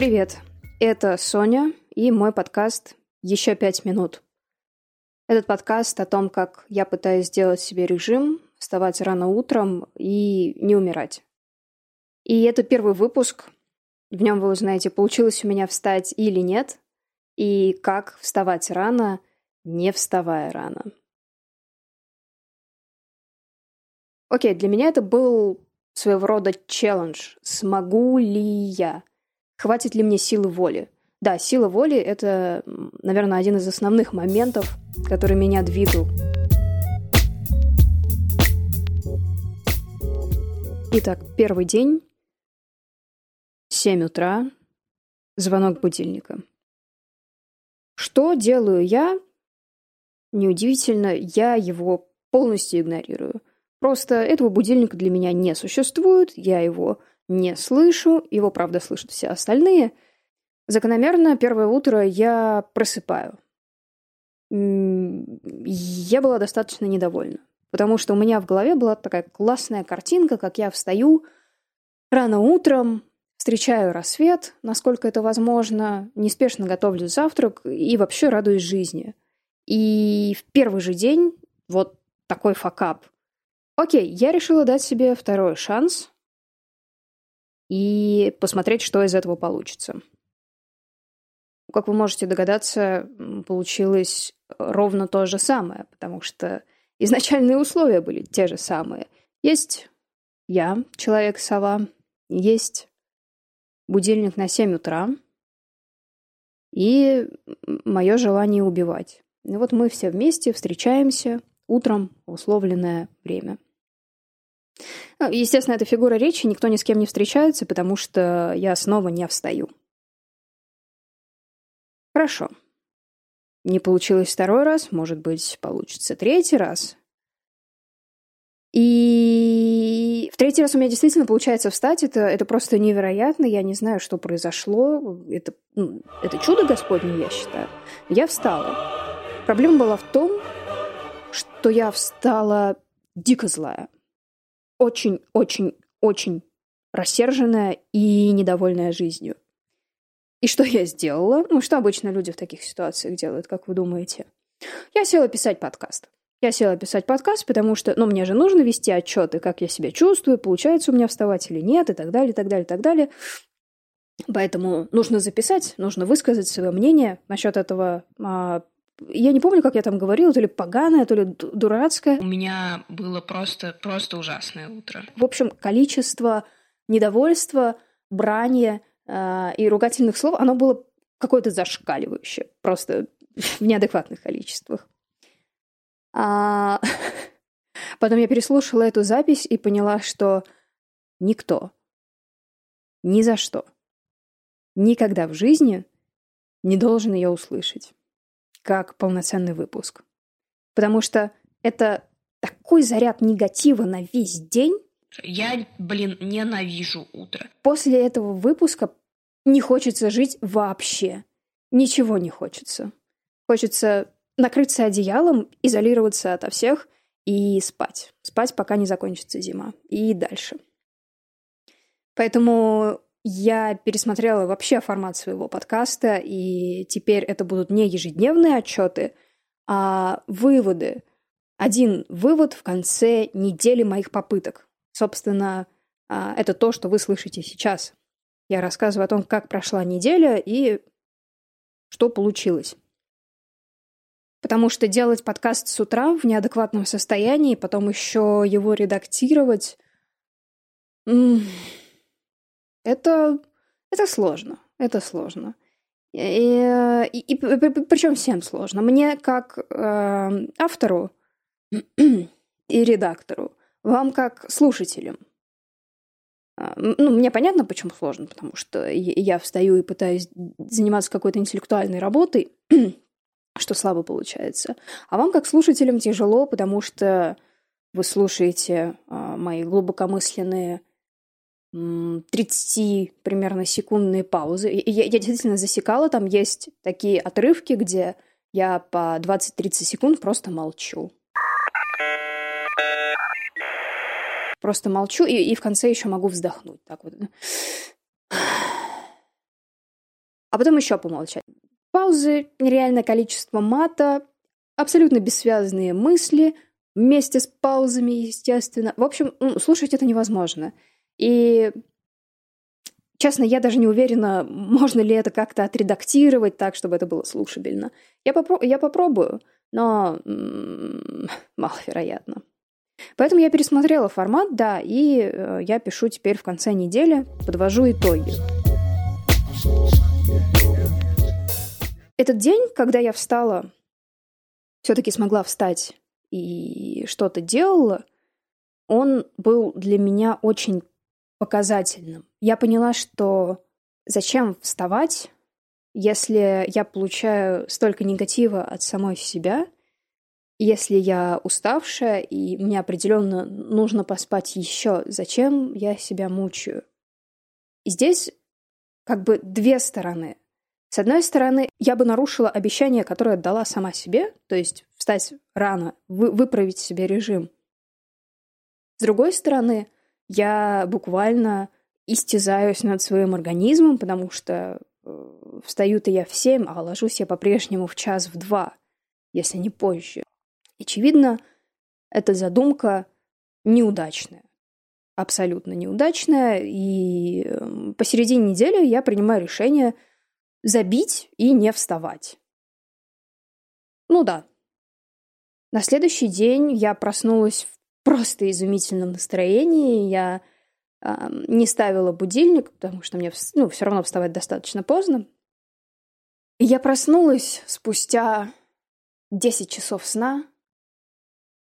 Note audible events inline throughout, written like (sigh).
Привет, это Соня и мой подкаст «Еще пять минут». Этот подкаст о том, как я пытаюсь сделать себе режим, вставать рано утром и не умирать. И это первый выпуск. В нем вы узнаете, получилось у меня встать или нет, и как вставать рано, не вставая рано. Окей, для меня это был своего рода челлендж. Смогу ли я? Хватит ли мне силы воли? Да, сила воли — это, наверное, один из основных моментов, который меня двигал. Итак, первый день, 7 утра, звонок будильника. Что делаю я? Неудивительно, я его полностью игнорирую. Просто этого будильника для меня не существует, я его не слышу, его, правда, слышат все остальные. Закономерно первое утро я просыпаю. Я была достаточно недовольна, потому что у меня в голове была такая классная картинка, как я встаю рано утром, встречаю рассвет, насколько это возможно, неспешно готовлю завтрак и вообще радуюсь жизни. И в первый же день вот такой факап. Окей, я решила дать себе второй шанс, и посмотреть, что из этого получится. Как вы можете догадаться, получилось ровно то же самое, потому что изначальные условия были те же самые. Есть я, человек-сова, есть будильник на 7 утра и мое желание убивать. И вот мы все вместе встречаемся утром в условленное время – ну, естественно, это фигура речи, никто ни с кем не встречается, потому что я снова не встаю. Хорошо. Не получилось второй раз, может быть, получится третий раз. И в третий раз у меня действительно получается встать. Это, это просто невероятно. Я не знаю, что произошло. Это, ну, это чудо Господне, я считаю. Я встала. Проблема была в том, что я встала дико злая очень-очень-очень рассерженная и недовольная жизнью. И что я сделала? Ну, что обычно люди в таких ситуациях делают, как вы думаете? Я села писать подкаст. Я села писать подкаст, потому что, ну, мне же нужно вести отчеты, как я себя чувствую, получается у меня вставать или нет, и так далее, и так далее, и так далее. Поэтому нужно записать, нужно высказать свое мнение насчет этого а, я не помню, как я там говорила, то ли поганое, то ли дурацкое. У меня было просто, просто ужасное утро. В общем, количество недовольства, брани э, и ругательных слов, оно было какое-то зашкаливающее, просто в неадекватных количествах. А... (laughs) Потом я переслушала эту запись и поняла, что никто, ни за что, никогда в жизни не должен ее услышать как полноценный выпуск. Потому что это такой заряд негатива на весь день. Я, блин, ненавижу утро. После этого выпуска не хочется жить вообще. Ничего не хочется. Хочется накрыться одеялом, изолироваться ото всех и спать. Спать, пока не закончится зима. И дальше. Поэтому я пересмотрела вообще формат своего подкаста, и теперь это будут не ежедневные отчеты, а выводы. Один вывод в конце недели моих попыток. Собственно, а, это то, что вы слышите сейчас. Я рассказываю о том, как прошла неделя и что получилось. Потому что делать подкаст с утра в неадекватном состоянии, потом еще его редактировать... Это, это сложно. Это сложно. И, и, и, причем всем сложно. Мне как э, автору (clears throat) и редактору, вам как слушателям. А, ну, мне понятно, почему сложно, потому что я встаю и пытаюсь заниматься какой-то интеллектуальной работой, (clears throat) что слабо получается. А вам, как слушателям, тяжело, потому что вы слушаете а, мои глубокомысленные 30 примерно секундные паузы. Я, я действительно засекала, там есть такие отрывки, где я по 20-30 секунд просто молчу. Просто молчу, и, и в конце еще могу вздохнуть. Так вот. а потом еще помолчать. Паузы, нереальное количество мата, абсолютно бессвязные мысли, вместе с паузами, естественно. В общем, слушать это невозможно. И, честно, я даже не уверена, можно ли это как-то отредактировать так, чтобы это было слушабельно. Я, попро- я попробую, но м- (laughs) маловероятно. Поэтому я пересмотрела формат, да, и э, я пишу теперь в конце недели, подвожу итоги. Этот день, когда я встала, все-таки смогла встать и что-то делала, он был для меня очень показательным. Я поняла, что зачем вставать, если я получаю столько негатива от самой себя – если я уставшая, и мне определенно нужно поспать еще, зачем я себя мучаю? И здесь как бы две стороны. С одной стороны, я бы нарушила обещание, которое дала сама себе, то есть встать рано, вы, выправить себе режим. С другой стороны, я буквально истязаюсь над своим организмом, потому что э, встаю-то я в семь, а ложусь я по-прежнему в час в два, если не позже. Очевидно, эта задумка неудачная. Абсолютно неудачная. И эм, посередине недели я принимаю решение забить и не вставать. Ну да. На следующий день я проснулась в просто изумительном настроении. Я э, не ставила будильник, потому что мне ну, все равно вставать достаточно поздно. я проснулась спустя 10 часов сна,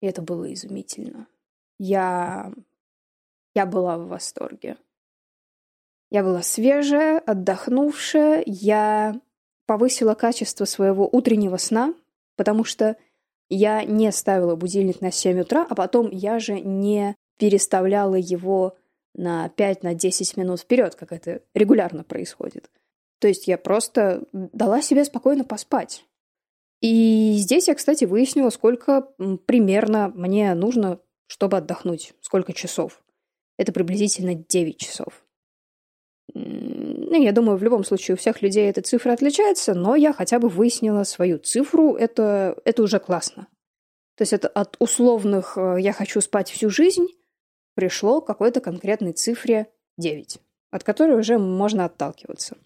и это было изумительно. Я... Я была в восторге. Я была свежая, отдохнувшая. Я повысила качество своего утреннего сна, потому что я не ставила будильник на 7 утра, а потом я же не переставляла его на 5-10 на минут вперед, как это регулярно происходит. То есть я просто дала себе спокойно поспать. И здесь я, кстати, выяснила, сколько примерно мне нужно, чтобы отдохнуть, сколько часов. Это приблизительно 9 часов. Ну, я думаю, в любом случае у всех людей эта цифра отличается, но я хотя бы выяснила свою цифру, это, это уже классно. То есть это от условных э, «я хочу спать всю жизнь» пришло к какой-то конкретной цифре 9, от которой уже можно отталкиваться.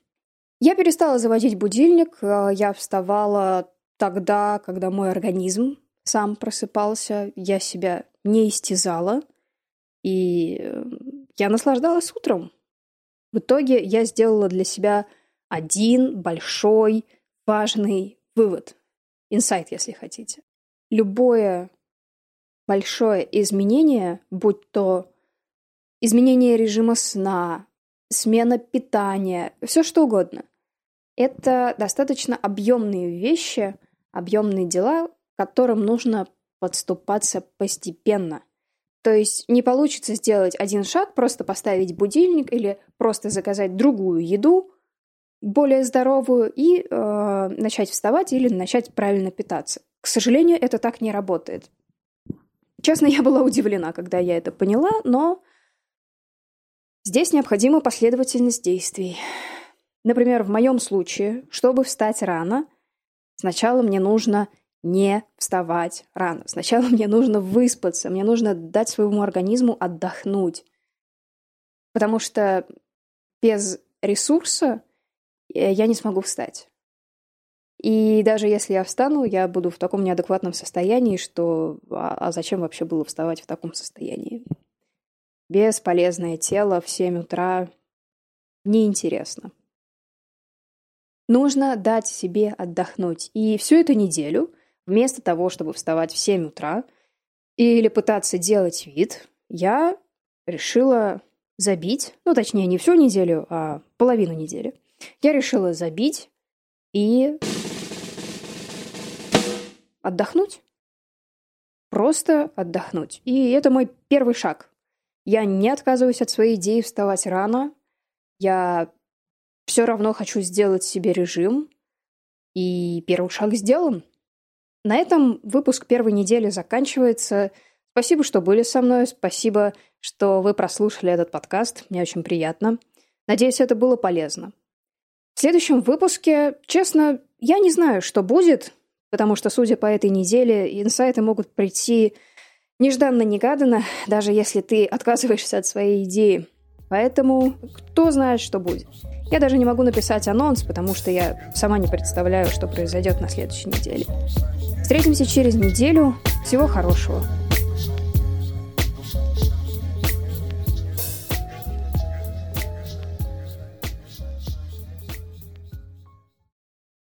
Я перестала заводить будильник, э, я вставала тогда, когда мой организм сам просыпался, я себя не истязала, и э, я наслаждалась утром. В итоге я сделала для себя один большой, важный вывод. Инсайт, если хотите. Любое большое изменение, будь то изменение режима сна, смена питания, все что угодно, это достаточно объемные вещи, объемные дела, к которым нужно подступаться постепенно. То есть не получится сделать один шаг, просто поставить будильник или просто заказать другую еду, более здоровую, и э, начать вставать или начать правильно питаться. К сожалению, это так не работает. Честно, я была удивлена, когда я это поняла, но здесь необходима последовательность действий. Например, в моем случае, чтобы встать рано – Сначала мне нужно не вставать рано. Сначала мне нужно выспаться, мне нужно дать своему организму отдохнуть. Потому что без ресурса э, я не смогу встать. И даже если я встану, я буду в таком неадекватном состоянии, что а, а зачем вообще было вставать в таком состоянии? Бесполезное тело в 7 утра неинтересно. Нужно дать себе отдохнуть. И всю эту неделю, вместо того, чтобы вставать в 7 утра или пытаться делать вид, я решила забить, ну, точнее, не всю неделю, а половину недели. Я решила забить и отдохнуть. Просто отдохнуть. И это мой первый шаг. Я не отказываюсь от своей идеи вставать рано. Я все равно хочу сделать себе режим, и первый шаг сделан. На этом выпуск первой недели заканчивается. Спасибо, что были со мной, спасибо, что вы прослушали этот подкаст, мне очень приятно. Надеюсь, это было полезно. В следующем выпуске, честно, я не знаю, что будет, потому что, судя по этой неделе, инсайты могут прийти нежданно-негаданно, даже если ты отказываешься от своей идеи. Поэтому кто знает, что будет. Я даже не могу написать анонс, потому что я сама не представляю, что произойдет на следующей неделе. Встретимся через неделю. Всего хорошего.